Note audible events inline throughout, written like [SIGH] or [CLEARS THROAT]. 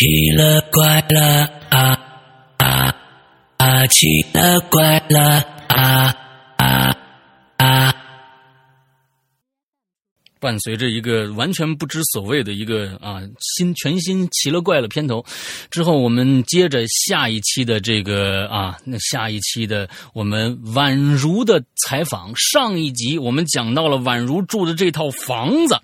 奇了怪了啊啊啊！奇了怪了啊伴随着一个完全不知所谓的一个啊新全新奇了怪了片头，之后我们接着下一期的这个啊那下一期的我们宛如的采访。上一集我们讲到了宛如住的这套房子，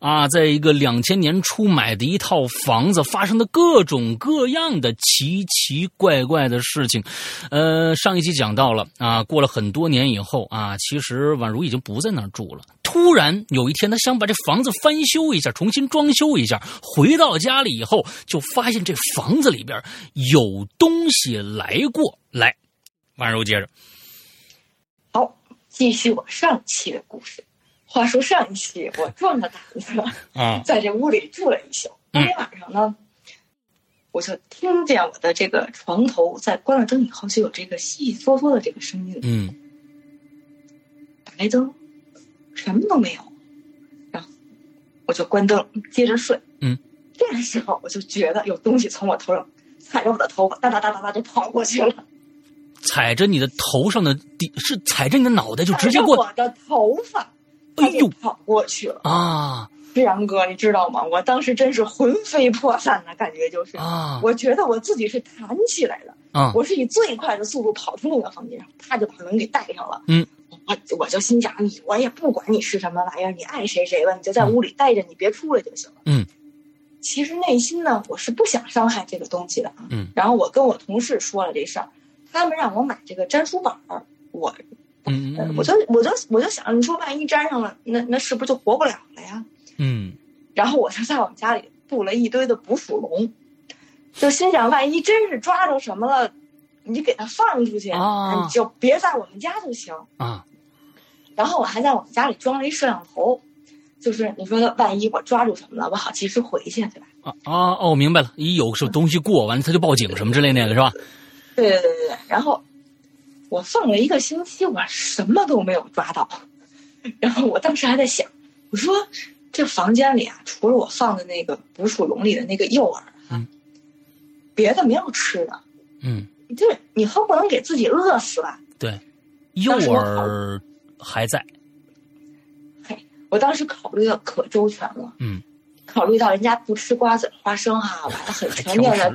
啊，在一个两千年初买的一套房子发生的各种各样的奇奇怪怪的事情。呃，上一集讲到了啊，过了很多年以后啊，其实宛如已经不在那儿住了。突然有一天，他想把这房子翻修一下，重新装修一下。回到家里以后，就发现这房子里边有东西来过。来，婉柔接着。好，继续我上期的故事。话说上一期我壮着胆子啊，在这屋里住了一宿。当天晚上呢，我就听见我的这个床头在关了灯以后，就有这个悉悉嗦嗦的这个声音。嗯，打开灯。什么都没有，然后我就关灯，接着睡。嗯，这个时候我就觉得有东西从我头上踩着我的头发，哒哒哒哒哒就跑过去了。踩着你的头上的地是踩着你的脑袋就直接过我的头发，哎呦，跑过去了啊！志阳哥，你知道吗？我当时真是魂飞魄散的感觉，就是啊，我觉得我自己是弹起来的啊！我是以最快的速度跑出那个房间，啪就把门给带上了。嗯。我我就心想你，我也不管你是什么玩意儿，你爱谁谁吧，你就在屋里待着，你别出来就行了。嗯，其实内心呢，我是不想伤害这个东西的啊。嗯，然后我跟我同事说了这事儿，他们让我买这个粘鼠板儿，我，嗯，我就我就我就想，你说万一粘上了，那那是不是就活不了了呀？嗯，[LAUGHS] 然后我就在我们家里布了一堆的捕鼠笼，就心想，万一真是抓着什么了，你给它放出去，啊，你就别在我们家就行啊。然后我还在我们家里装了一摄像头，就是你说的，万一我抓住什么了，我好及时回去，对吧？啊啊哦，明白了，一有什么东西过完了，他就报警什么之类那个是吧？对对对对对。然后我放了一个星期，我什么都没有抓到。然后我当时还在想，我说这房间里啊，除了我放的那个捕鼠笼里的那个诱饵啊，别的没有吃的。嗯，就是你恨不能给自己饿死吧？对，诱饵。还在，嘿，我当时考虑的可周全了，嗯，考虑到人家不吃瓜子花生哈，我还很全面的，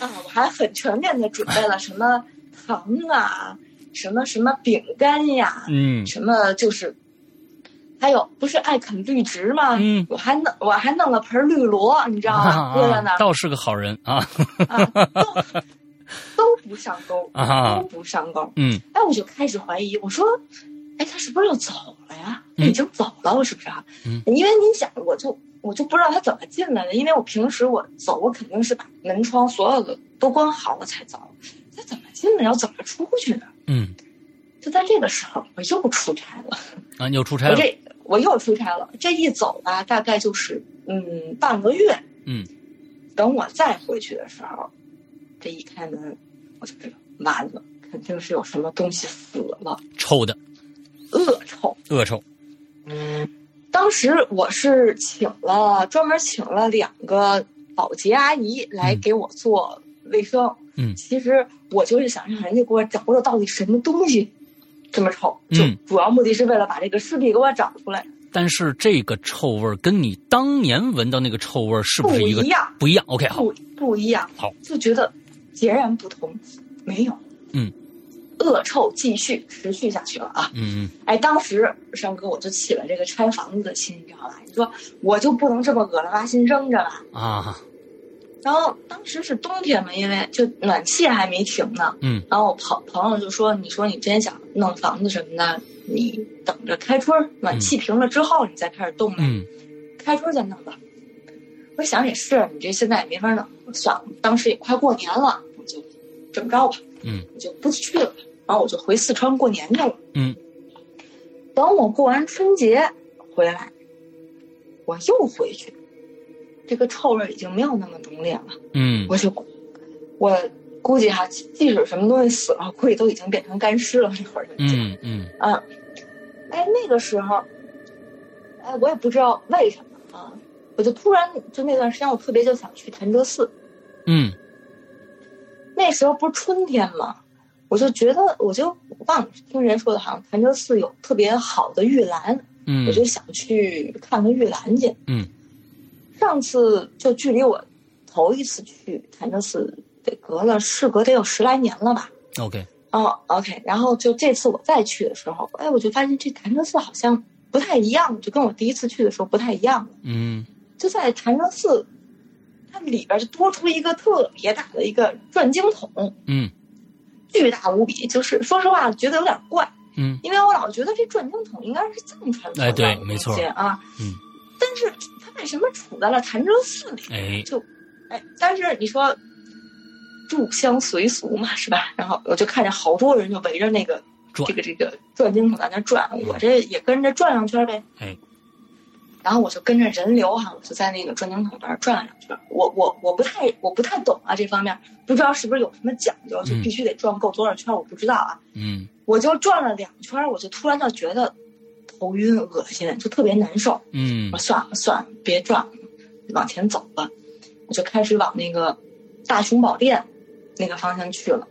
啊，我还很全面的准备了什么糖啊，什么什么饼干呀，嗯，什么就是，还有不是爱啃绿植吗？嗯，我还弄我还弄了盆绿萝，你知道吗？搁在那倒是个好人啊，都 [LAUGHS] 都不上钩，啊都不上钩，嗯，哎，我就开始怀疑，我说。哎，他是不是要走了呀？他已经走了，是不是啊？嗯，因为你想，我就我就不知道他怎么进来的，因为我平时我走，我肯定是把门窗所有的都关好了才走。他怎么进来，要怎么出去呢？嗯，就在这个时候，我又出差了。啊，你又出差了？我这我又出差了。这一走吧，大概就是嗯半个月。嗯，等我再回去的时候，这一开门，我就知道完了，肯定是有什么东西死了，臭的。恶臭，恶臭。嗯，当时我是请了专门请了两个保洁阿姨来给我做卫生。嗯，其实我就是想让人家给我找找到底什么东西这么臭，就主要目的是为了把这个尸体给我找出来。但是这个臭味跟你当年闻到那个臭味是不是一个不一样？不一样。OK，好，不不一样。好，就觉得截然不同。没有。嗯。恶臭继续持续下去了啊！嗯嗯，哎，当时山哥我就起了这个拆房子的心，你知道吧？你说我就不能这么恶了挖心扔着吧？啊！然后当时是冬天嘛，因为就暖气还没停呢。嗯。然后我朋朋友就说：“你说你真想弄房子什么的，你等着开春暖气停了之后，你再开始动呗。嗯。开春再弄吧。我想也是，你这现在也没法弄，算了。当时也快过年了，我就这么着吧。嗯。我就不去了。然后我就回四川过年去了。嗯，等我过完春节回来，我又回去，这个臭味已经没有那么浓烈了。嗯，我就我估计哈，即使什么东西死了，估计都已经变成干尸了。这会儿就嗯嗯啊，哎，那个时候，哎，我也不知道为什么啊，我就突然就那段时间，我特别就想去潭柘寺。嗯那时候不是春天吗？我就觉得，我就忘了听人说的，好像潭柘寺有特别好的玉兰，嗯我就想去看看玉兰去。嗯上次就距离我头一次去潭柘寺得隔了事隔得有十来年了吧。，OK，哦，OK，然后就这次我再去的时候，哎，我就发现这潭柘寺好像不太一样，就跟我第一次去的时候不太一样了。嗯就在潭柘寺，它里边就多出一个特别大的一个转经筒，嗯巨大无比。就是说实话，觉得有点怪，嗯因为我老觉得这转经筒应该是藏传的哎对没错啊，嗯，但是它为什么处在了潭柘寺里？哎，就，哎，但是你说入乡随俗嘛，是吧？然后我就看见好多人就围着那个转这个这个转经筒在那转，我这也跟着转两圈呗。哎，然后我就跟着人流哈，我就在那个转经筒那儿转了两圈。我我我不太我不太懂啊这方面，不知道是不是有什么讲究，就嗯必须得转够多少圈，我不知道啊。嗯我就转了两圈，我就突然就觉得头晕恶心，就特别难受。嗯我算了算了，别转了，往前走吧。我就开始往那个大雄宝殿那个方向去了。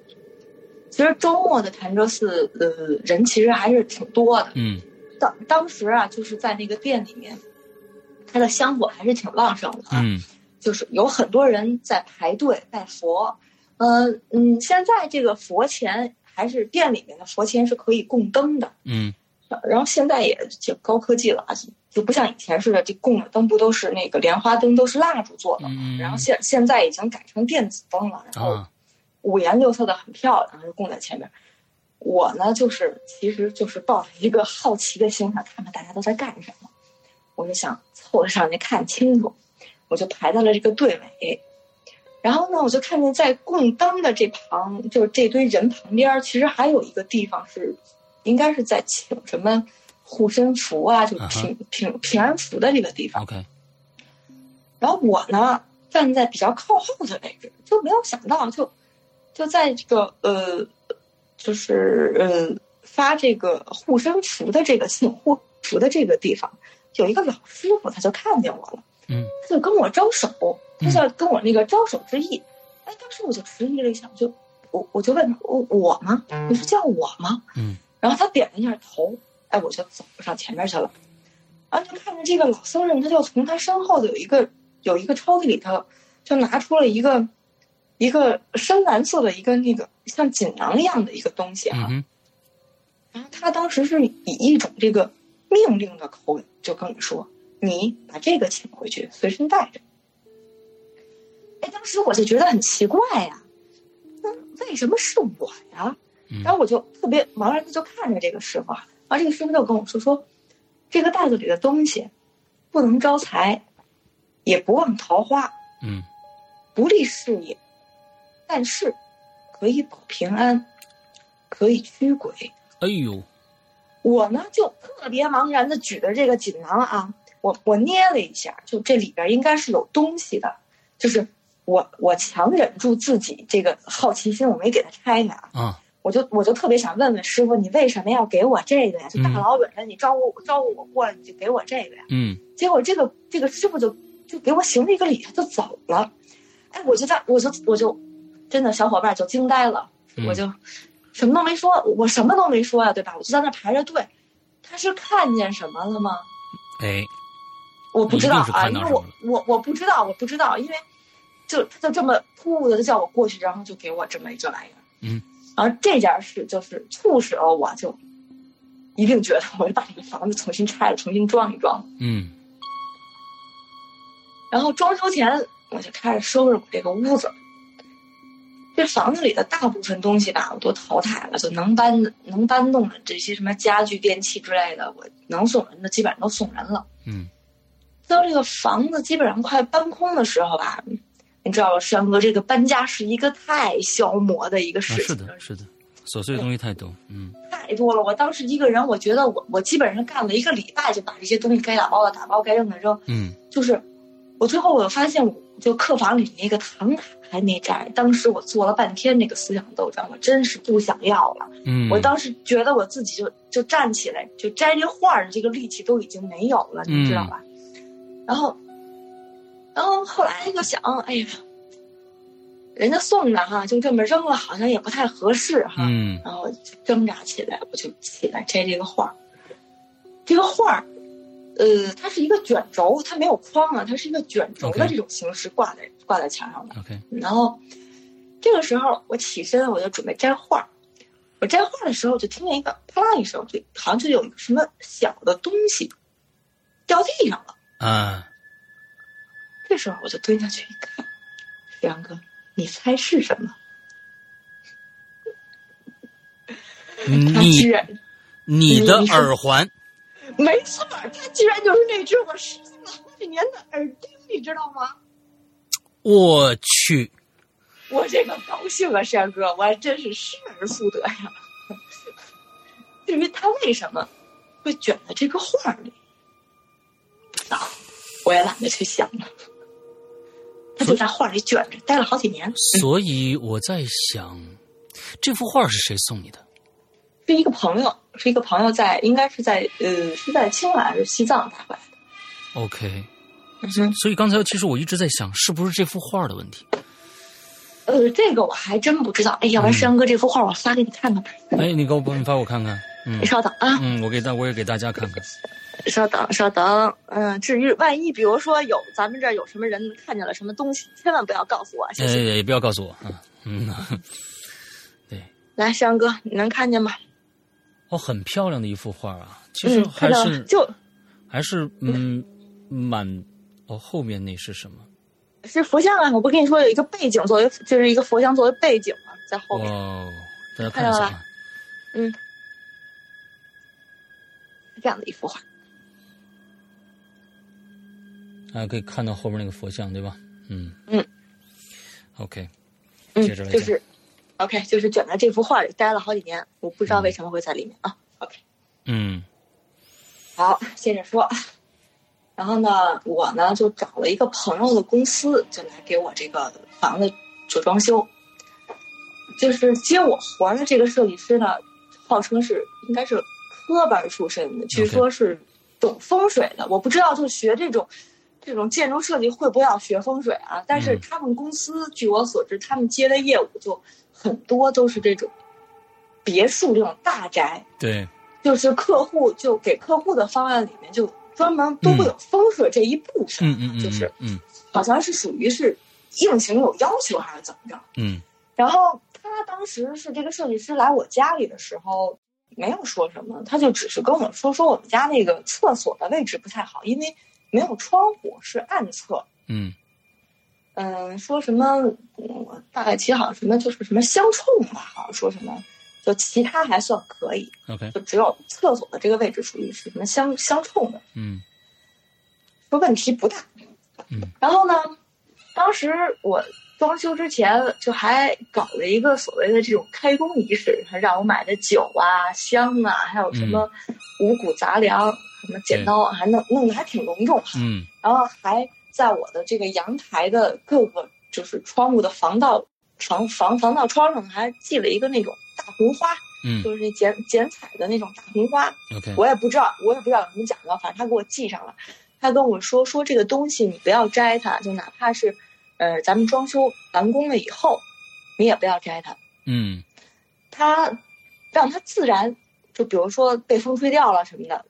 其实周末的潭柘寺，呃，人其实还是挺多的。嗯当当时啊，就是在那个店里面，它的香火还是挺旺盛的啊。嗯就是有很多人在排队拜佛。嗯嗯，现在这个佛前还是店里面的佛前是可以供灯的。嗯然后现在也就高科技了，就不像以前似的，这供的灯不都是那个莲花灯，都是蜡烛做的嘛。嗯，然后现现在已经改成电子灯了，然后啊，五颜六色的很漂亮，就供在前面。我呢，就是其实就是抱着一个好奇的心想，看看大家都在干什么，我就想凑上去看清楚，我就排在了这个队尾。然后呢，我就看见在供灯的这旁，就是这堆人旁边，其实还有一个地方是，应该是在请什么护身符啊，就平平平安符的这个地方。OK，然后我呢站在比较靠后的位置，就没有想到，就就在这个呃，就是呃发这个护身符的这个请护符的这个地方，有一个老师傅，他就看见我了，嗯他就跟我招手，他就跟我那个招手之意。哎，当时我就迟疑了一下，我就我我就问他，我我吗？你是叫我吗？嗯然后他点了一下头，哎，我就走上前面去了。然后就看见这个老僧人，他就从他身后的有一个有一个抽屉里头，就拿出了一个一个深蓝色的一个那个像锦囊一样的一个东西啊。嗯，然后他当时是以一种这个命令的口吻就跟我说：“你把这个请回去，随身带着。”哎，当时我就觉得很奇怪呀、那为什么是我呀？嗯然后我就特别茫然的就看着这个师傅啊，然后这个师傅就跟我说说，这个袋子里的东西不能招财，也不旺桃花，嗯不利事业，但是可以保平安，可以驱鬼。哎呦，我呢就特别茫然的举着这个锦囊啊，我我捏了一下，就这里边应该是有东西的，就是我我强忍住自己这个好奇心，我没给它拆开啊。啊，我就我就特别想问问师傅，你为什么要给我这个呀？就大嗯老远的，你招呼招呼我过来，你就给我这个呀？嗯结果这个这个师傅就就给我行了一个礼，他就走了。哎，我就在我就我就真的小伙伴就惊呆了，嗯我就什么都没说，我什么都没说呀、对吧？我就在那排着队。他是看见什么了吗？哎，我不知道啊，因为我我我不知道，我不知道，因为就他就这么突兀的就叫我过去，然后就给我这么一这玩意儿。嗯，然后这件事就是促使了我就一定觉得我就把这个房子重新拆了，重新装一装。嗯然后装修前我就开始收拾我这个屋子。这房子里的大部分东西吧，我都淘汰了，就能搬的、能搬动的这些什么家具、电器之类的，我能送人的基本上都送人了。嗯到这个房子基本上快搬空的时候吧，你知道吧，山哥，这个搬家是一个太消磨的一个啊，事情，是的，是的，琐碎的东西太多，嗯太多了。我当时一个人，我觉得我我基本上干了一个礼拜，就把这些东西该打包的打包，该扔的扔。嗯就是我最后我发现，我就客房里那个唐卡还没摘，当时我做了半天那个思想斗争，我真是不想要了。嗯，我当时觉得我自己就就站起来就摘这画儿的这个力气都已经没有了，你知道吧？然后，然后后来就想，哎呀，人家送的哈，就这么扔了，好像也不太合适哈。嗯然后就挣扎起来，我就起来摘这个画儿。这个画儿，呃，它是一个卷轴，它没有框啊，它是一个卷轴的这种形式挂在挂在墙上的。，OK，然后这个时候我起身，我就准备摘画儿。我摘画的时候，就听见一个啪啦一声，就好像就有什么小的东西掉地上了。啊，这时候我就蹲下去一看，石阳哥，你猜是什么？[LAUGHS] 他居你然你的耳环，没错儿，它居然就是那只我失踪了好几年的耳钉，你知道吗？我去，我这个高兴啊，山哥，我还真是失而复得呀。[LAUGHS] 至于他为什么会卷在这个画儿里，啊，我也懒得去想了。他就在画里卷着，待了好几年。所以我在想，这幅画是谁送你的？是一个朋友，是一个朋友在，应该是在呃，是在青海还是西藏带回来的。OK，嗯，所以刚才其实我一直在想，是不是这幅画的问题？呃，这个我还真不知道。哎，要不然山哥这幅画我发给你看看吧。哎，你给我你发我看看，嗯你稍等啊。嗯，我给大我也给大家看看。稍等，稍等，嗯，至于万一比如说有咱们这儿有什么人看见了什么东西，千万不要告诉我，谢呃，谢。也不要告诉我啊，嗯，[LAUGHS] 对，来，山哥，你能看见吗？哦，很漂亮的一幅画啊，其实嗯，还是、了就还是嗯满哦，后面那是什么？是佛像啊！我不跟你说有一个背景作为，就是一个佛像作为背景嘛，在后面哦，大家看到了看一下啊，是这样的一幅画。大家可以看到后面那个佛像，对吧？嗯嗯，OK，嗯，接着来讲就是，OK，就是卷在这幅画里待了好几年，我不知道为什么会在里面啊。OK，嗯好，接着说。然后呢，我呢就找了一个朋友的公司，就来给我这个房子做装修。就是接我活儿的这个设计师呢，号称是应该是科班出身的，据说是懂风水的。我不知道，就学这种这种建筑设计会不会要学风水啊？但是嗯他们公司据我所知，他们接的业务就很多都是这种别墅这种大宅，对，就是客户就给客户的方案里面就专门都会有风水这一部分，嗯嗯嗯，就是嗯好像是属于是硬性有要求还是怎么着？嗯然后他当时是这个设计师来我家里的时候，没有说什么，他就只是跟我说说我们家那个厕所的位置不太好，因为没有窗户，是暗厕。嗯嗯，说什么？嗯我大概其好像什么就是什么相冲吧，好像说什么，就其他还算可以，，OK，就只有厕所的这个位置属于是什么相相冲的。嗯说问题不大。嗯，然后呢，当时我装修之前就还搞了一个所谓的这种开工仪式，还让我买的酒啊、香啊，还有什么五谷杂粮、什么剪刀啊，还弄弄得还挺隆重。嗯然后还在我的这个阳台的各个就是窗户的防盗防防防盗窗上还系了一个那种大红花，嗯就是那剪剪彩的那种大红花。，OK，我也不知道，我也不知道有什么讲究，反正他给我记上了。他跟我说说这个东西你不要摘它，就哪怕是，呃，咱们装修完工了以后，你也不要摘它。嗯它让它自然，就比如说被风吹掉了什么的，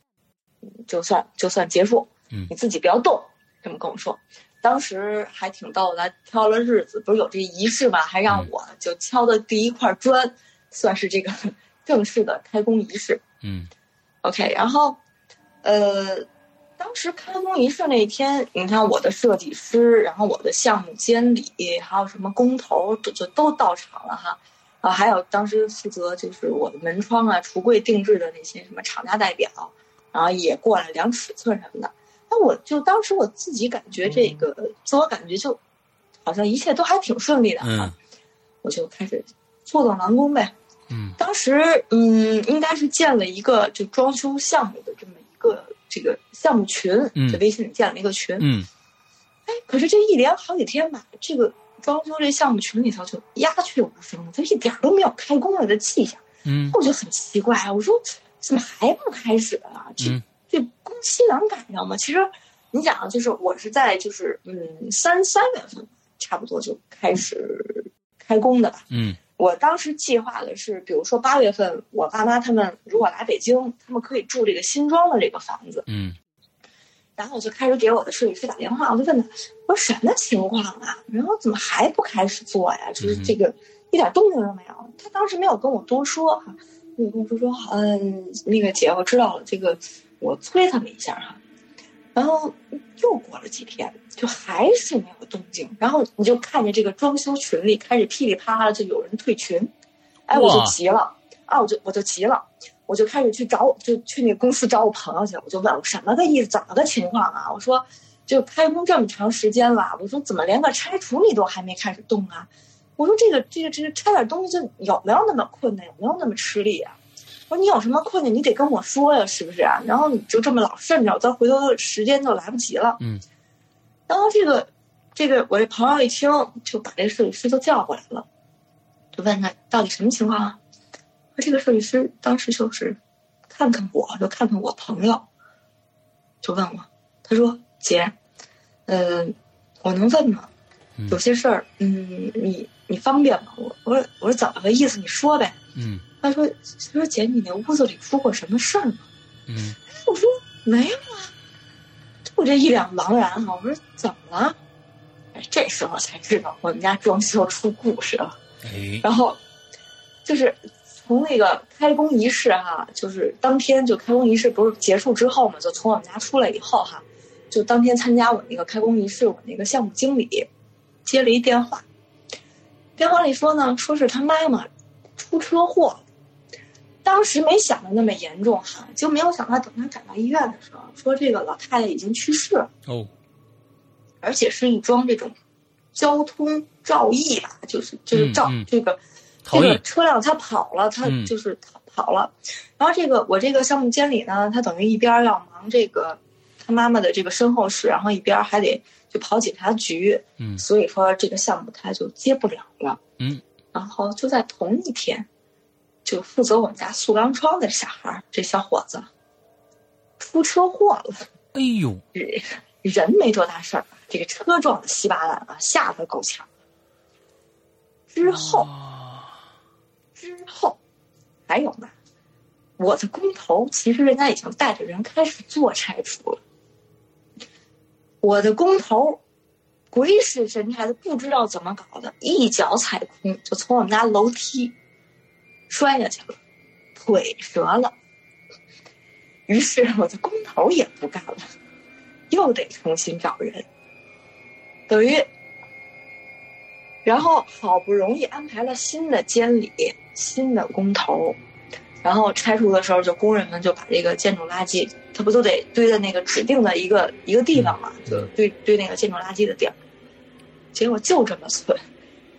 嗯就算就算结束。嗯你自己不要动，这么跟我说。当时还挺逗的，挑了日子，不是有这仪式嘛，还让嗯我就敲的第一块砖，算是这个 [LAUGHS] 正式的开工仪式。嗯 OK，然后，呃，当时开工仪式那一天，你看我的设计师，然后我的项目监理，还有什么工头，就就都到场了哈。啊，还有当时负责就是我的门窗啊、橱柜定制的那些什么厂家代表，然后也过来量尺寸什么的。那我就当时我自己感觉这个自我感觉就，好像一切都还挺顺利的哈。嗯我就开始坐等完工呗。嗯当时嗯，应该是建了一个就装修项目的这么一个这个项目群，嗯在微信里建了一个群。嗯哎，可是这一连好几天吧，这个装修这项目群里头就鸦雀无声了，它一点都没有开工了的迹象。嗯我就很奇怪，我说怎么还不开始啊？这、嗯这工期能赶上吗？其实你想啊，就是我是在就是嗯三三月份差不多就开始开工的吧。嗯我当时计划的是，比如说八月份，我爸妈他们如果来北京，他们可以住这个新装的这个房子。嗯然后我就开始给我的设计师打电话，我就问他，我说什么情况啊？然后怎么还不开始做呀？就是这个一点动静都没有。他当时没有跟我多说哈，没有跟我说说，嗯，那个姐，我知道了，这个我催他们一下哈。然后又过了几天，就还是没有动静。然后你就看见这个装修群里开始噼里啪啦的就有人退群，哎，我就急了啊，我就我就急了，我就开始去找，就去那个公司找我朋友去了。我就问我什么个意思，怎么个情况啊？我说就开工这么长时间了，我说怎么连个拆除你都还没开始动啊？我说这个这个这个拆点东西就有没有那么困难，有没有那么吃力啊？我说你有什么困难，你得跟我说呀，是不是啊？然后你就这么老顺着，咱回头时间就来不及了。嗯。然后这个这个我这朋友一听，就把这个设计师都叫过来了，就问他到底什么情况啊？说这个设计师当时就是看看我，就看看我朋友，就问我，他说：“姐，嗯、我能问吗？嗯有些事儿，嗯，你你方便吗？”我我说我说怎么个意思？你说呗。嗯他说：“他说姐，你那屋子里出过什么事儿吗嗯？”我说：“没有啊。”我这一脸茫然哈，我说：“怎么了？”哎，这时候才知道我们家装修出故事了。哎然后就是从那个开工仪式哈，就是当天就开工仪式不是结束之后嘛，就从我们家出来以后哈，就当天参加我那个开工仪式，我那个项目经理接了一电话，电话里说呢，说是他妈妈出车祸了。当时没想的那么严重哈，就没有想到等他赶到医院的时候，说这个老太太已经去世了。哦而且是一桩这种交通肇意吧，就是就是肇、嗯嗯这个这个车辆他跑了，它嗯就是跑跑了。然后这个我这个项目监理呢，他等于一边儿要忙这个他妈妈的这个身后事，然后一边儿还得就跑警察局，嗯所以说这个项目他就接不了了。嗯，然后就在同一天，就负责我们家塑钢窗的小孩儿，这小伙子出车祸了。哎呦人人没多大事儿，这个车撞的稀巴烂啊，吓得够呛。之后之后还有呢，我的工头其实人家已经带着人开始做拆除了，我的工头鬼使神差的不知道怎么搞的，一脚踩空就从我们家楼梯摔下去了，腿折了。于是我的工头也不干了。又得重新找人，等于，然后好不容易安排了新的监理、新的工头，然后拆除的时候，就工人们就把这个建筑垃圾，他不都得堆在那个指定的一个一个地方嘛，就堆堆那个建筑垃圾的地儿。结果就这么寸，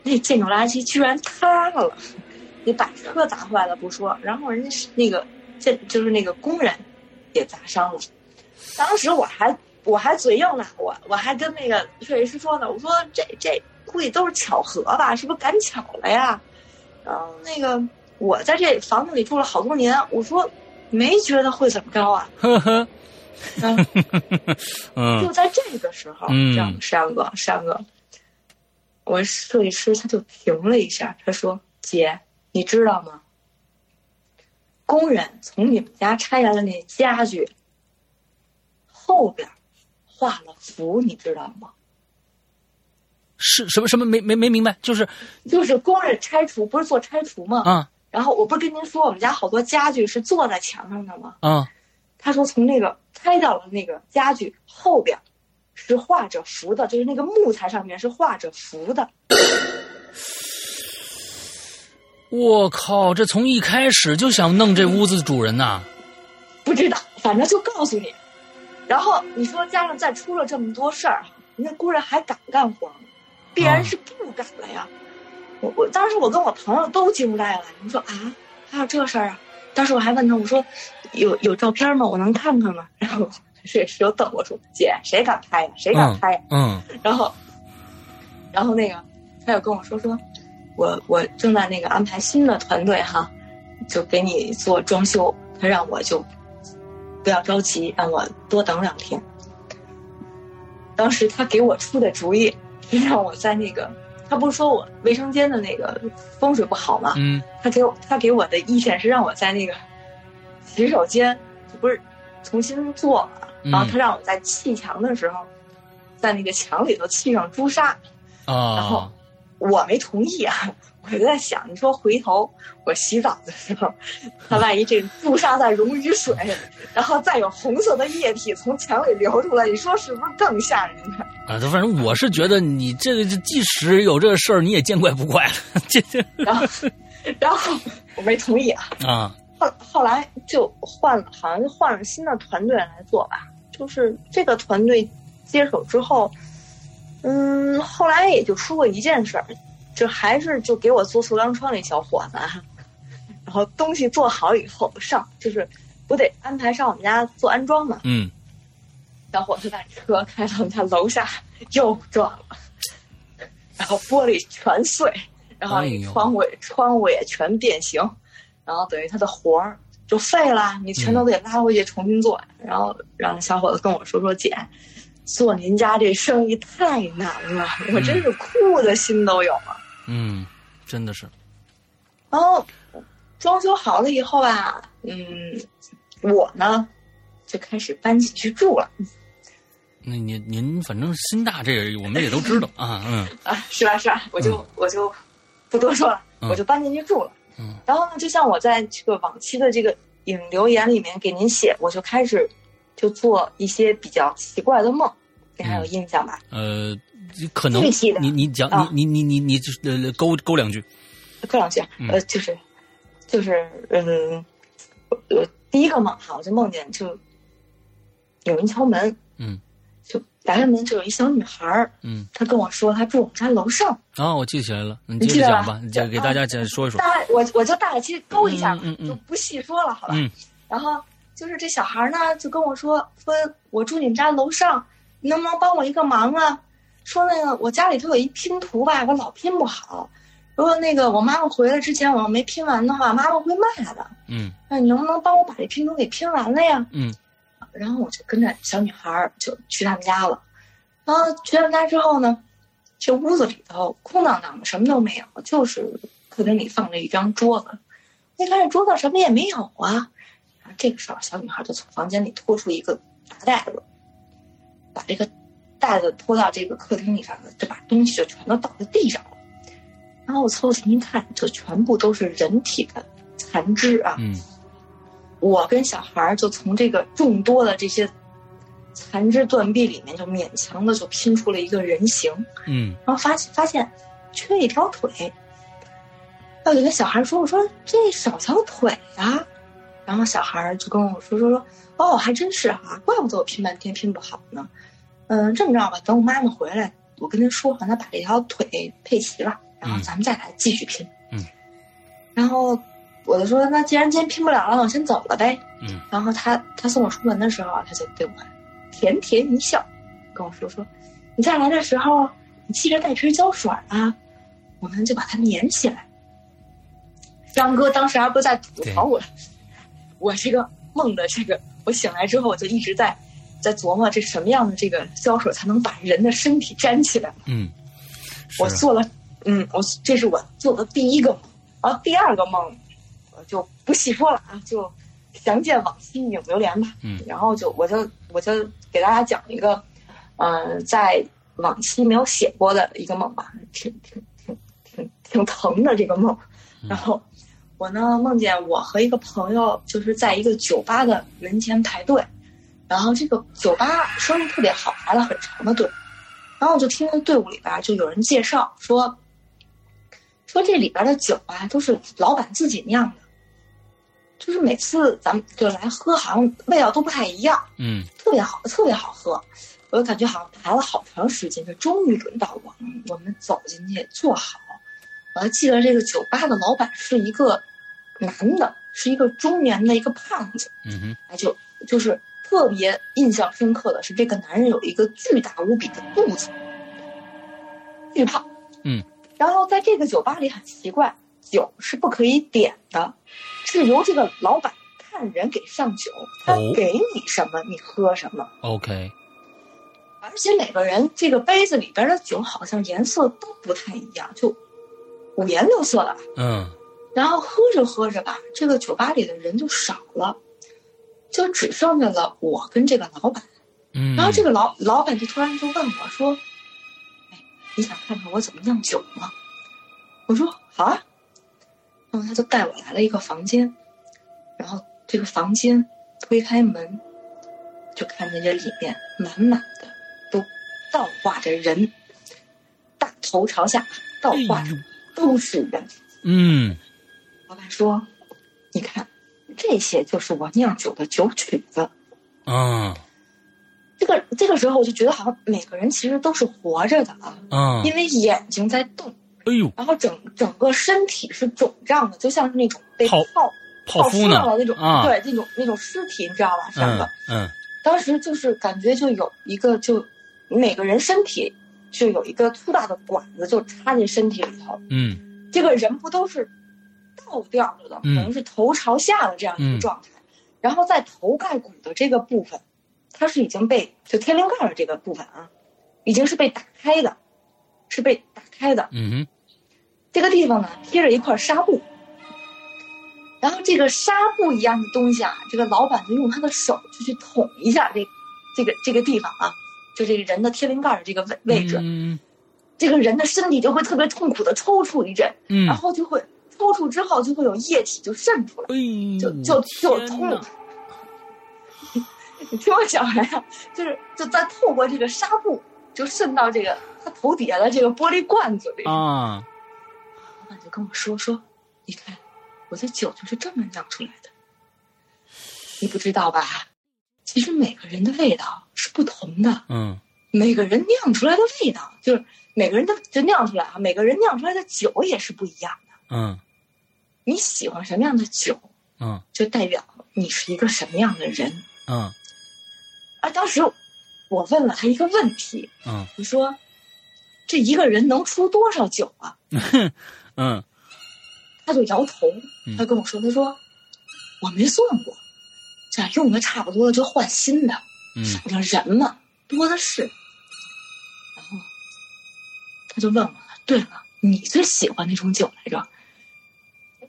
那建筑垃圾居然塌了，你把车砸坏了不说，然后人家是那个这就是那个工人也砸伤了。当时我还我还嘴硬呢，我我还跟那个设计师说呢，我说这这估计都是巧合吧，是不是赶巧了呀？然后那个我在这房子里住了好多年，我说没觉得会怎么着啊。[LAUGHS] 呵呵嗯，嗯就在这个时候，嗯这样山哥山哥，我设计师他就停了一下，他说：“姐，你知道吗？工人从你们家拆下来的那家具后边画了符，你知道吗？是什么什么没没没明白，就是就是工人拆除，不是做拆除吗？啊然后我不是跟您说我们家好多家具是坐在墙上的吗？啊他说从那个拆掉了那个家具后边是画着符的，就是那个木材上面是画着符的。[LAUGHS] 我靠，这从一开始就想弄这屋子的主人呐、不知道，反正就告诉你。然后你说加上再出了这么多事儿，那工人还敢干活吗？必然是不敢了呀。我我当时我跟我朋友都惊呆了，你说啊，还有这事儿啊？当时我还问他，我说有有照片吗？我能看看吗？然后设计师又瞪我说：“姐，谁敢拍呀？谁敢拍呀？”嗯然后，然后那个他又跟我说说，我我正在那个安排新的团队哈，就给你做装修，他让我就不要着急，让我多等两天。当时他给我出的主意是让我在那个他不是说我卫生间的那个风水不好吗？嗯他给我他给我的意见是让我在那个洗手间，就不是重新做嘛，然后他让我在砌墙的时候，在那个墙里头砌上朱砂啊，然后啊，我没同意啊，[LAUGHS] 我就在想，你说回头我洗澡的时候，[LAUGHS] 他万一这朱砂再溶于水，[LAUGHS] 然后再有红色的液体从墙里流出来，你说是不是更吓人呢？啊，反正我是觉得你这个，即使有这个事儿，你也见怪不怪了。这这然后，然后我没同意啊。啊，后后来就换了，好像就换了新的团队来做吧。就是这个团队接手之后，嗯，后来也就出过一件事儿，就还是就给我做塑钢窗那小伙子啊，然后东西做好以后上，就是不得安排上我们家做安装嘛。嗯小伙子把车开到我们家楼下又撞了，然后玻璃全碎，然后窗户也窗户也全变形，然后等于他的活儿就废了，你全都得拉回去重新做。然后让小伙子跟我说说姐，做您家这生意太难了，我真是哭的心都有了。嗯，真的是，然后装修好了以后吧，嗯，我呢就开始搬进去住了。那您您反正心大，这个我们也都知道啊，嗯。[LAUGHS] 啊，是吧是吧，我就、我就不多说了，嗯。我就搬进去住了。嗯。然后呢，就像我在这个往期的这个影留言里面给您写，我就开始就做一些比较奇怪的梦，你还有印象吧？呃，可能具体的你你讲啊。你你你你你就呃勾勾两句，勾两句，嗯。呃，就是就是嗯，呃，第一个梦哈，我就梦见就有人敲门，嗯。就打开门就有一小女孩儿，嗯，她跟我说她住我们家楼上，啊，我记起来了，你你记得吧接着讲吧，你讲给大家讲说一说，大概我我就大概其实勾一下吧，嗯嗯嗯。就不细说了，好吧？嗯。然后就是这小孩呢，就跟我说说，我住你们家楼上，你能不能帮我一个忙啊？说那个我家里头有一拼图吧，我老拼不好。如果那个我妈妈回来之前我要没拼完的话，妈妈会骂的。嗯那你能不能帮我把这拼图给拼完了呀？嗯然后我就跟着小女孩儿就去他们家了。然后去他们家之后呢，这屋子里头空荡荡的，什么都没有，就是客厅里放着一张桌子。一看这桌子什么也没有啊。这个时候，小女孩就从房间里拖出一个大袋子，把这个袋子拖到这个客厅里上了，就把东西就全都倒在地上了。然后我凑近一看，就全部都是人体的残肢啊。嗯我跟小孩儿就从这个众多的这些残肢断臂里面，就勉强的就拼出了一个人形，嗯然后发现发现缺一条腿。我就跟小孩说：“我说这少条腿啊。”然后小孩儿就跟我说说说：“哦，还真是啊，怪不得我拼半天拼不好呢。嗯，这么着吧，等我妈妈回来，我跟她说，让她把这条腿配齐了，然后嗯咱们再来继续拼。”嗯，然后我就说：“那既然今天拼不了了，我先走了呗。”嗯然后他他送我出门的时候啊，他就对我甜甜一笑，跟我说说：“你再来的时候，你记着带瓶胶水啊，我们就把它粘起来。”张哥当时还不在吐槽我，我这个梦的这个，我醒来之后我就一直在在琢磨这什么样的这个胶水才能把人的身体粘起来。嗯，我做了，嗯，我这是我做的第一个梦，然后第二个梦，我就不细说了啊，就详见往期影流连吧。嗯然后就我就我就给大家讲一个，呃，在往期没有写过的一个梦吧，挺挺挺挺挺疼的这个梦。然后我呢梦见我和一个朋友就是在一个酒吧的门前排队，然后这个酒吧生意特别好，排了很长的队。然后我就听到队伍里边就有人介绍说，说这里边的酒啊都是老板自己酿的，就是每次咱们就来喝，好像味道都不太一样，嗯特别好，特别好喝。我就感觉好像排了好长时间，就终于轮到我，我们走进去坐好。我还记得这个酒吧的老板是一个男的，是一个中年的一个胖子，嗯哼哎，就就是特别印象深刻的是，这个男人有一个巨大无比的肚子，巨胖。嗯，然后在这个酒吧里很奇怪，酒是不可以点的，是由这个老板看人给上酒，他哦给你什么你喝什么。，OK，而且每个人这个杯子里边的酒好像颜色都不太一样，就五颜六色的。嗯然后喝着喝着吧，这个酒吧里的人就少了，就只剩下了我跟这个老板。嗯，然后这个老老板就突然就问我说：“哎，你想看看我怎么酿酒吗？”我说：“好啊。”然后他就带我来了一个房间，然后这个房间推开门，就看见这里面满满的都倒挂着人，大头朝下倒挂着都是人。嗯老板说：“你看，这些就是我酿酒的酒曲子。”啊这个这个时候我就觉得好像每个人其实都是活着的啊，啊，因为眼睛在动，哎呦，然后整整个身体是肿胀的，就像是那种被泡泡泡芙呢了那种，啊对，那种那种尸体，你知道吧？三嗯个，嗯。当时就是感觉就有一个就每个人身体就有一个粗大的管子就插进身体里头，嗯。这个人不都是倒吊着的，嗯等于是头朝下的这样一嗯。个状态，然后在头盖骨的这个部分，它是已经被就天灵盖的这个部分啊，已经是被打开的，是被打开的。嗯哼。这个地方呢贴着一块纱布，然后这个纱布一样的东西啊，这个老板就用他的手就去捅一下这这个这个地方啊，就这个人的天灵盖的这个位位置，嗯。这个人的身体就会特别痛苦的抽搐一阵。嗯，然后就会抽搐之后就会有液体就渗出来，哎，就就就痛。[LAUGHS] 你听我讲完呀，就是就再透过这个纱布，就渗到这个他头底下的这个玻璃罐子里。啊，老板就跟我说说，你看，我的酒就是这么酿出来的。你不知道吧？其实每个人的味道是不同的，嗯每个人酿出来的味道就是每个人的就酿出来啊，每个人酿出来的酒也是不一样的。嗯你喜欢什么样的酒，嗯就代表你是一个什么样的人。嗯啊，当时我问了他一个问题，嗯我说：“这一个人能出多少酒啊 [LAUGHS] 嗯？”他就摇头嗯，他跟我说：“他说我没算过，这用的差不多了就换新的，嗯反正人嘛多的是。”然后他就问我了：“对了，你最喜欢哪种酒来着？”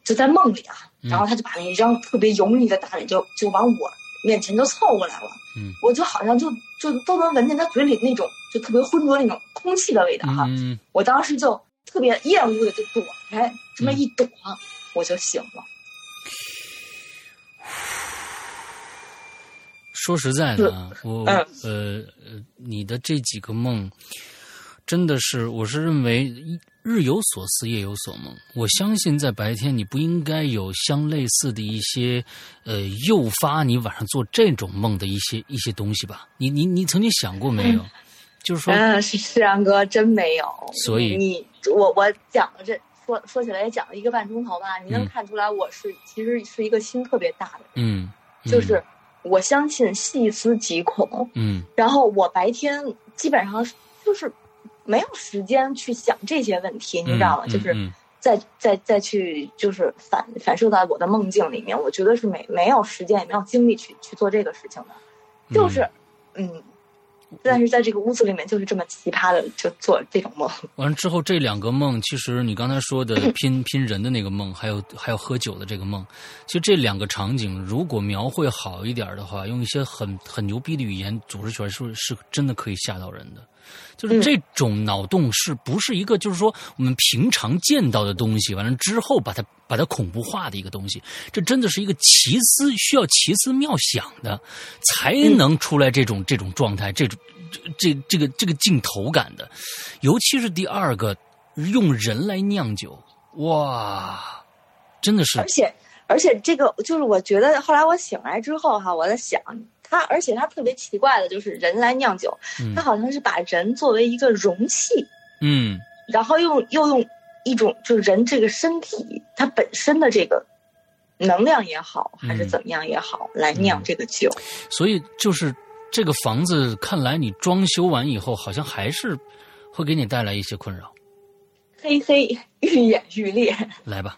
就在梦里啊，嗯然后他就把那一张特别油腻的大脸就就往我面前就凑过来了。嗯我就好像就就都能闻见他嘴里那种就特别浑浊那种空气的味道哈。嗯我当时就特别厌恶的就躲开，这么一躲，我就醒了。[SIGHS] 说实在的啊，我嗯呃呃，你的这几个梦，真的是，我是认为日有所思，夜有所梦。我相信在白天你不应该有相类似的一些呃诱发你晚上做这种梦的一些一些东西吧？你你你曾经想过没有？[LAUGHS] 就是说，嗯，是是然哥，真没有。所以你我我讲了这说说起来也讲了一个半钟头吧，你能嗯看出来我是其实是一个心特别大的人，嗯，嗯就是我相信细思极恐，嗯然后我白天基本上就是没有时间去想这些问题，你知道吗？嗯就是嗯再再再去就是反反射到我的梦境里面，我觉得是没没有时间也没有精力去去做这个事情的，就是嗯。但是在这个屋子里面，就是这么奇葩的，就做这种梦。完了之后，这两个梦，其实你刚才说的 [CLEARS THROAT] 拼拼人的那个梦，还有还有喝酒的这个梦，其实这两个场景如果描绘好一点的话，用一些很很牛逼的语言组织起来，是是真的可以吓到人的。就是这种脑洞是不是一个就是说我们平常见到的东西，完了之后把它把它恐怖化的一个东西？这真的是一个奇思需要奇思妙想的，才能出来这种这种状态，这种这这这个这个镜头感的。尤其是第二个，用人来酿酒，哇，真的是而且而且这个就是我觉得后来我醒来之后哈，我在想他，而且他特别奇怪的就是人来酿酒，嗯他好像是把人作为一个容器，嗯然后用又用一种就是人这个身体它本身的这个能量也好，还是嗯怎么样也好，来酿这个酒。所以就是这个房子，看来你装修完以后，好像还是会给你带来一些困扰。嘿嘿，愈演愈烈。来吧，